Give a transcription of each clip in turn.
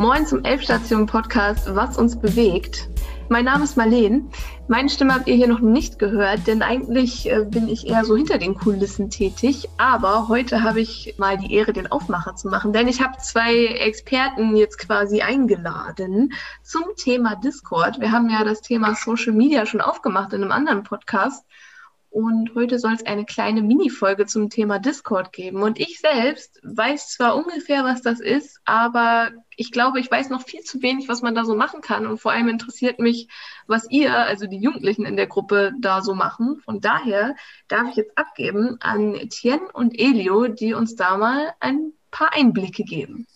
Moin zum Elfstation-Podcast Was uns bewegt. Mein Name ist Marleen. Meine Stimme habt ihr hier noch nicht gehört, denn eigentlich äh, bin ich eher so hinter den Kulissen tätig. Aber heute habe ich mal die Ehre, den Aufmacher zu machen, denn ich habe zwei Experten jetzt quasi eingeladen zum Thema Discord. Wir haben ja das Thema Social Media schon aufgemacht in einem anderen Podcast. Und heute soll es eine kleine Mini-Folge zum Thema Discord geben. Und ich selbst weiß zwar ungefähr, was das ist, aber ich glaube, ich weiß noch viel zu wenig, was man da so machen kann. Und vor allem interessiert mich, was ihr, also die Jugendlichen in der Gruppe, da so machen. Von daher darf ich jetzt abgeben an Tien und Elio, die uns da mal ein paar Einblicke geben.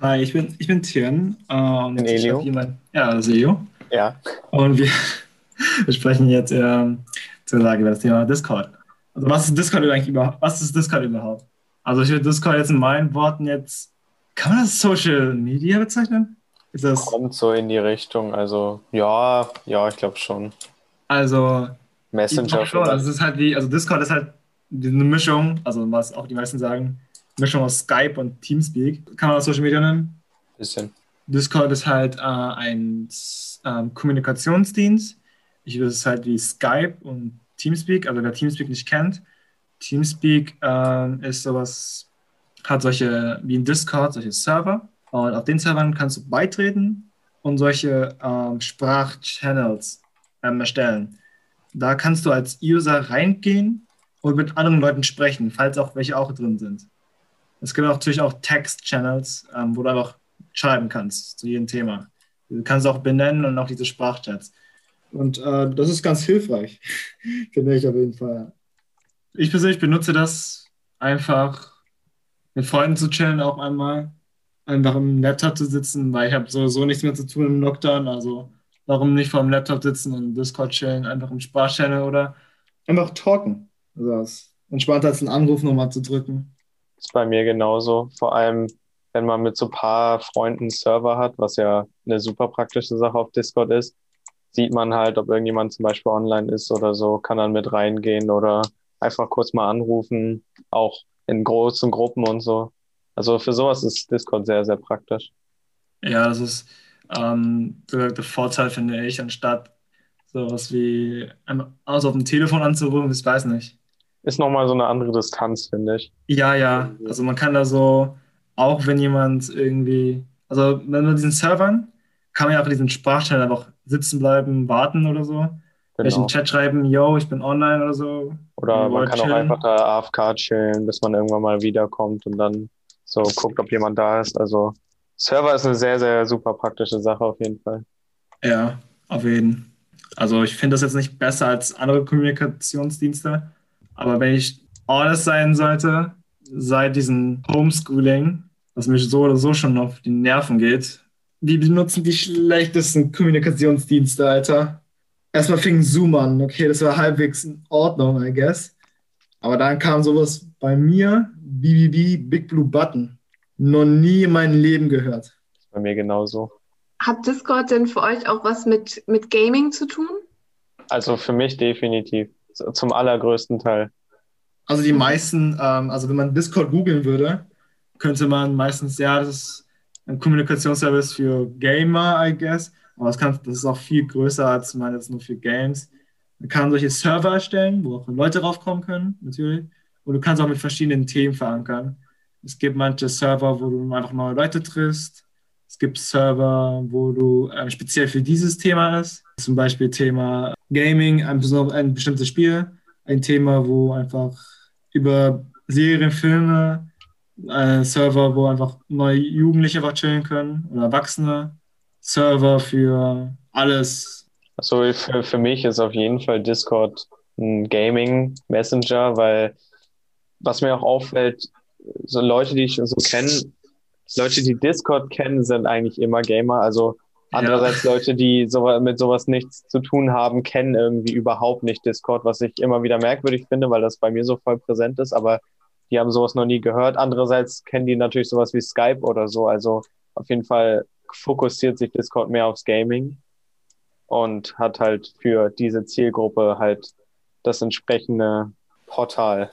Hi, ich bin, ich bin Tien. Äh, und Elio. Jemand, ja, das ist Elio. Ja. Und wir, wir sprechen jetzt. Ähm, zu sagen über das Thema Discord. Also was ist Discord eigentlich überhaupt? Was ist Discord überhaupt? Also ich würde Discord jetzt in meinen Worten jetzt, kann man das Social Media bezeichnen? Ist das Kommt so in die Richtung, also ja, ja, ich glaube schon. Also Messenger. Schon, also es ist halt wie, also Discord ist halt eine Mischung, also was auch die meisten sagen, Mischung aus Skype und Teamspeak. Kann man das Social Media nennen? Bisschen. Discord ist halt äh, ein äh, Kommunikationsdienst, ich würde es halt wie Skype und Teamspeak, also wer Teamspeak nicht kennt, Teamspeak äh, ist sowas, hat solche wie ein Discord, solche Server. Und auf den Servern kannst du beitreten und solche ähm, Sprachchannels ähm, erstellen. Da kannst du als User reingehen und mit anderen Leuten sprechen, falls auch welche auch drin sind. Es gibt auch natürlich auch Text-Channels, ähm, wo du einfach schreiben kannst zu jedem Thema. Du kannst auch benennen und auch diese Sprachchats. Und äh, das ist ganz hilfreich, finde ich auf jeden Fall. Ich persönlich benutze das einfach mit Freunden zu chillen, auch einmal. Einfach im Laptop zu sitzen, weil ich habe sowieso nichts mehr zu tun im Lockdown. Also warum nicht vor dem Laptop sitzen und Discord chillen, einfach im Sprachchannel oder einfach talken. Also das ist entspannter als einen Anruf nochmal zu drücken. Das ist bei mir genauso. Vor allem, wenn man mit so ein paar Freunden einen Server hat, was ja eine super praktische Sache auf Discord ist, sieht man halt, ob irgendjemand zum Beispiel online ist oder so, kann dann mit reingehen oder einfach kurz mal anrufen, auch in großen Gruppen und so. Also für sowas ist Discord sehr, sehr praktisch. Ja, das ist ähm, der Vorteil, finde ich, anstatt sowas wie aus auf dem Telefon anzurufen, ich weiß nicht. Ist nochmal so eine andere Distanz, finde ich. Ja, ja. Also man kann da so, auch wenn jemand irgendwie, also wenn man diesen Servern, kann man ja auch diesen Sprachchannel einfach sitzen bleiben, warten oder so. Genau. Vielleicht im Chat schreiben, yo, ich bin online oder so. Oder man kann chillen. auch einfach da AFK chillen, bis man irgendwann mal wiederkommt und dann so guckt, ob jemand da ist. Also Server ist eine sehr, sehr super praktische Sache auf jeden Fall. Ja, auf jeden. Also ich finde das jetzt nicht besser als andere Kommunikationsdienste, aber wenn ich honest sein sollte, seit diesem Homeschooling, was mich so oder so schon auf die Nerven geht, die benutzen die schlechtesten Kommunikationsdienste, Alter. Erstmal fing Zoom an, okay, das war halbwegs in Ordnung, I guess. Aber dann kam sowas bei mir, BBB, Big Blue Button. Noch nie in meinem Leben gehört. Bei mir genauso. Hat Discord denn für euch auch was mit, mit Gaming zu tun? Also für mich definitiv. Zum allergrößten Teil. Also die meisten, ähm, also wenn man Discord googeln würde, könnte man meistens, ja, das ist ein Kommunikationsservice für Gamer, I guess. Aber das, kann, das ist auch viel größer als man jetzt nur für Games. Man kann solche Server erstellen, wo auch Leute raufkommen können, natürlich. Und du kannst auch mit verschiedenen Themen verankern. Es gibt manche Server, wo du einfach neue Leute triffst. Es gibt Server, wo du äh, speziell für dieses Thema ist. Zum Beispiel Thema Gaming, ein, ein bestimmtes Spiel. Ein Thema, wo einfach über Serien, Filme, äh, Server, wo einfach neue Jugendliche einfach chillen können oder Erwachsene. Server für alles. Also für, für mich ist auf jeden Fall Discord ein Gaming Messenger, weil was mir auch auffällt, so Leute, die ich so kenne, Leute, die Discord kennen, sind eigentlich immer Gamer. Also andererseits ja. Leute, die so, mit sowas nichts zu tun haben, kennen irgendwie überhaupt nicht Discord, was ich immer wieder merkwürdig finde, weil das bei mir so voll präsent ist. Aber die haben sowas noch nie gehört. Andererseits kennen die natürlich sowas wie Skype oder so. Also auf jeden Fall fokussiert sich Discord mehr aufs Gaming und hat halt für diese Zielgruppe halt das entsprechende Portal,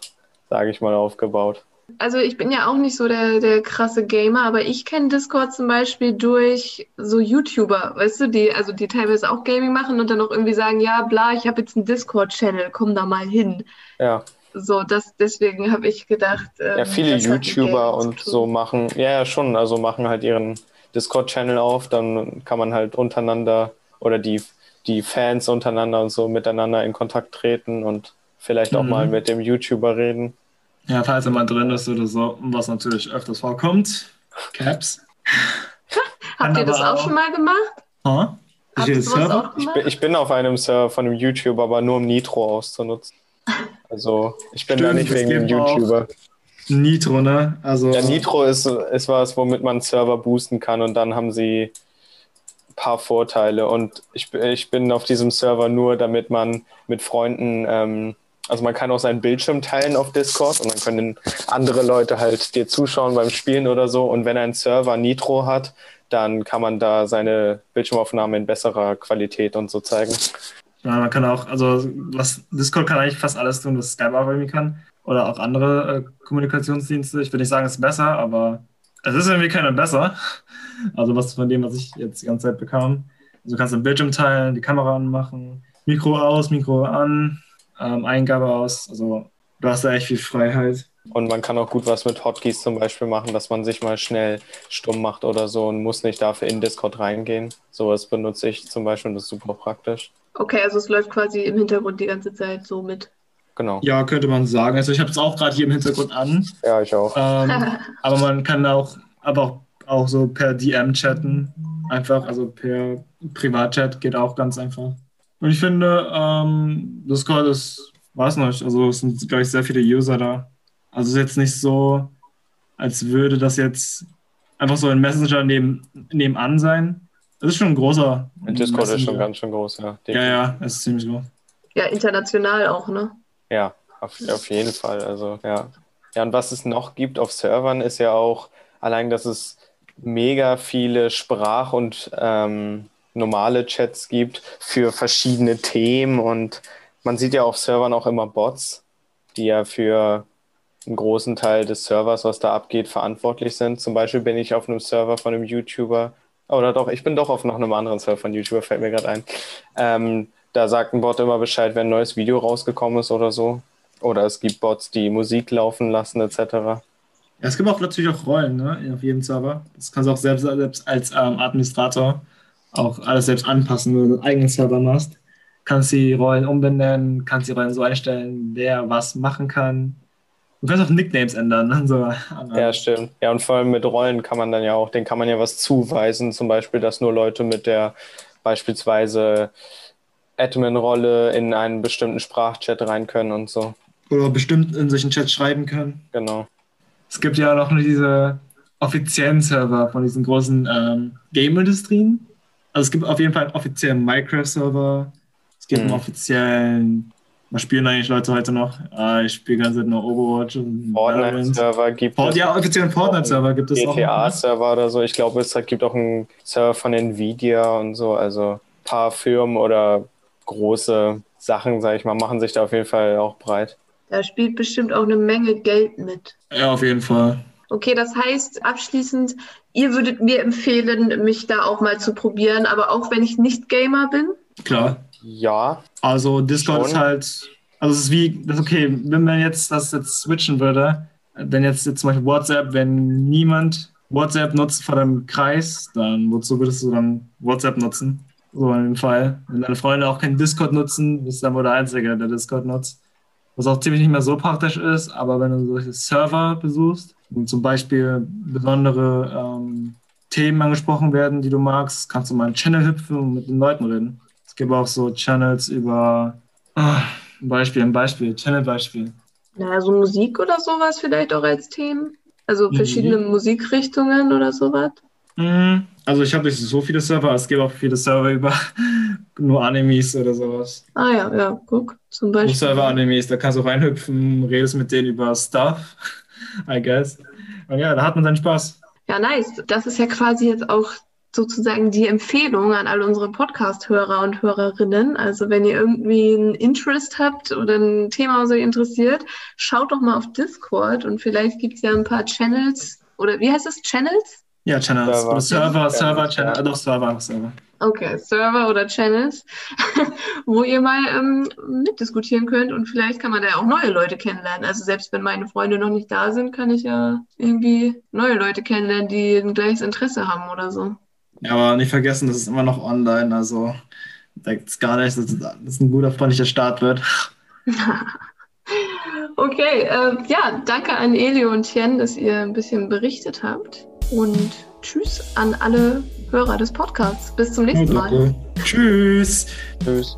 sage ich mal, aufgebaut. Also ich bin ja auch nicht so der, der krasse Gamer, aber ich kenne Discord zum Beispiel durch so YouTuber, weißt du, die, also die teilweise auch Gaming machen und dann auch irgendwie sagen, ja, bla, ich habe jetzt einen Discord-Channel, komm da mal hin. Ja. So, das, deswegen habe ich gedacht. Ähm, Ja, viele YouTuber und so machen, ja, ja, schon, also machen halt ihren Discord-Channel auf, dann kann man halt untereinander oder die, die Fans untereinander und so miteinander in Kontakt treten und vielleicht auch Mhm. mal mit dem YouTuber reden. Ja, falls er mal drin ist oder so, was natürlich öfters vorkommt. Caps. Habt ihr das auch auch- schon mal gemacht? Habt Ich bin, ich bin auf einem Server von einem YouTuber, aber nur um Nitro auszunutzen. Also ich bin da Stimmt, nicht es wegen dem YouTuber. Nitro, ne? Also, Ja, Nitro ist, ist was, womit man Server boosten kann und dann haben sie ein paar Vorteile. Und ich, bin- ich bin auf diesem Server nur, damit man mit Freunden, ähm, also man kann auch seinen Bildschirm teilen auf Discord und dann können andere Leute halt dir zuschauen beim Spielen oder so. Und wenn ein Server Nitro hat, dann kann man da seine Bildschirmaufnahme in besserer Qualität und so zeigen. Ja, man kann auch, also was Discord kann eigentlich fast alles tun, was Skype auch irgendwie kann. Oder auch andere äh, Kommunikationsdienste. Ich will nicht sagen, es ist besser, aber es ist irgendwie keiner besser. Also was von dem, was ich jetzt die ganze Zeit bekam. Also du kannst den Bildschirm teilen, die Kamera anmachen, Mikro aus, Mikro an, ähm, Eingabe aus. Also du hast da echt viel Freiheit. Und man kann auch gut was mit Hotkeys zum Beispiel machen, dass man sich mal schnell stumm macht oder so und muss nicht dafür in Discord reingehen. Sowas benutze ich zum Beispiel und das ist super praktisch. Okay, also es läuft quasi im Hintergrund die ganze Zeit so mit. Genau. Ja, könnte man sagen. Also ich habe es auch gerade hier im Hintergrund an. Ja, ich auch. Ähm, aber man kann auch, aber auch, auch so per DM chatten. Einfach, also per Privatchat geht auch ganz einfach. Und ich finde, ähm, Discord ist, weiß nicht, also es sind, glaube ich, sehr viele User da. Also es ist jetzt nicht so, als würde das jetzt einfach so ein Messenger neben, nebenan sein. Es ist schon ein großer. Und Discord ist schon ganz schön groß, ja. Ja, ja, es ist ziemlich groß. Ja, international auch, ne? Ja, auf, auf jeden Fall. Also, ja. Ja, und was es noch gibt auf Servern ist ja auch allein, dass es mega viele Sprach- und ähm, normale Chats gibt für verschiedene Themen und man sieht ja auf Servern auch immer Bots, die ja für einen großen Teil des Servers, was da abgeht, verantwortlich sind. Zum Beispiel bin ich auf einem Server von einem YouTuber, oder doch, ich bin doch auf noch einem anderen Server von YouTuber, fällt mir gerade ein. Ähm, da sagt ein Bot immer Bescheid, wenn ein neues Video rausgekommen ist oder so. Oder es gibt Bots, die Musik laufen lassen, etc. Ja, es gibt auch natürlich auch Rollen, ne, auf jedem Server. Das kannst du auch selbst, selbst als ähm, Administrator auch alles selbst anpassen, wenn du einen eigenen Server machst. Kannst die Rollen umbenennen, kannst die Rollen so einstellen, wer was machen kann. Du kannst auch Nicknames ändern. Ne? So, Ja, stimmt. Ja, und vor allem mit Rollen kann man dann ja auch, denen kann man ja was zuweisen. Zum Beispiel, dass nur Leute mit der beispielsweise Admin-Rolle in einen bestimmten Sprachchat rein können und so. Oder bestimmt in solchen Chats schreiben können. Genau. Es gibt ja noch diese offiziellen Server von diesen großen ähm, Game-Industrien. Also es gibt auf jeden Fall einen offiziellen Minecraft-Server. Es gibt einen Mhm. offiziellen, was spielen eigentlich Leute heute noch? Ah, ich spiele ganz nur Overwatch und. Fortnite-Server gibt Fort- es. Ja, offiziellen Fortnite-Server gibt es auch. noch. GTA-Server oder so. Ich glaube, es gibt auch einen Server von Nvidia und so. Also ein paar Firmen oder große Sachen, sage ich mal, machen sich da auf jeden Fall auch breit. Da spielt bestimmt auch eine Menge Geld mit. Ja, auf jeden Fall. Okay, das heißt abschließend, ihr würdet mir empfehlen, mich da auch mal zu probieren, aber auch wenn ich nicht Gamer bin. Klar. Ja, Also Discord Schon. ist halt, also es ist wie, das ist okay, wenn man jetzt das jetzt switchen würde, wenn jetzt, jetzt zum Beispiel WhatsApp, wenn niemand WhatsApp nutzt vor dem Kreis, dann wozu würdest du dann WhatsApp nutzen? So in dem Fall. Wenn deine Freunde auch keinen Discord nutzen, bist du dann wohl der Einzige, der Discord nutzt. Was auch ziemlich nicht mehr so praktisch ist, aber wenn du solche Server besuchst und zum Beispiel besondere ähm, Themen angesprochen werden, die du magst, kannst du mal einen Channel hüpfen und mit den Leuten reden. Es gibt auch so Channels über ah, ein Beispiel, ein Beispiel, Channel-Beispiel. Naja, so Musik oder sowas vielleicht auch als Themen. Also Mhm. verschiedene Musikrichtungen oder sowas. Mhm. Also ich habe nicht so viele Server, es gibt auch viele Server über nur Animes oder sowas. Ah ja, ja, guck, zum Beispiel. Server-Animes, da kannst du reinhüpfen, redest mit denen über Stuff, I guess. Und ja, da hat man seinen Spaß. Ja, nice. Das ist ja quasi jetzt auch sozusagen die Empfehlung an all unsere Podcast-Hörer und Hörerinnen. Also wenn ihr irgendwie ein Interest habt oder ein Thema, was euch interessiert, schaut doch mal auf Discord und vielleicht gibt es ja ein paar Channels oder wie heißt es? Channels? Ja, Channels. Server. Oder Server, Server, Ja. Channel, äh, doch Server, Server. Okay, Server oder Channels, wo ihr mal ähm, mitdiskutieren könnt und vielleicht kann man da ja auch neue Leute kennenlernen. Also selbst wenn meine Freunde noch nicht da sind, kann ich ja irgendwie neue Leute kennenlernen, die ein gleiches Interesse haben oder so. Ja, aber nicht vergessen, das ist immer noch online, also denkt gar nicht, dass das ein guter, freundlicher Start wird. Okay, äh, ja, danke an Elio und Tien, dass ihr ein bisschen berichtet habt. Und tschüss an alle Hörer des Podcasts. Bis zum nächsten Mal. Tschüss. Tschüss.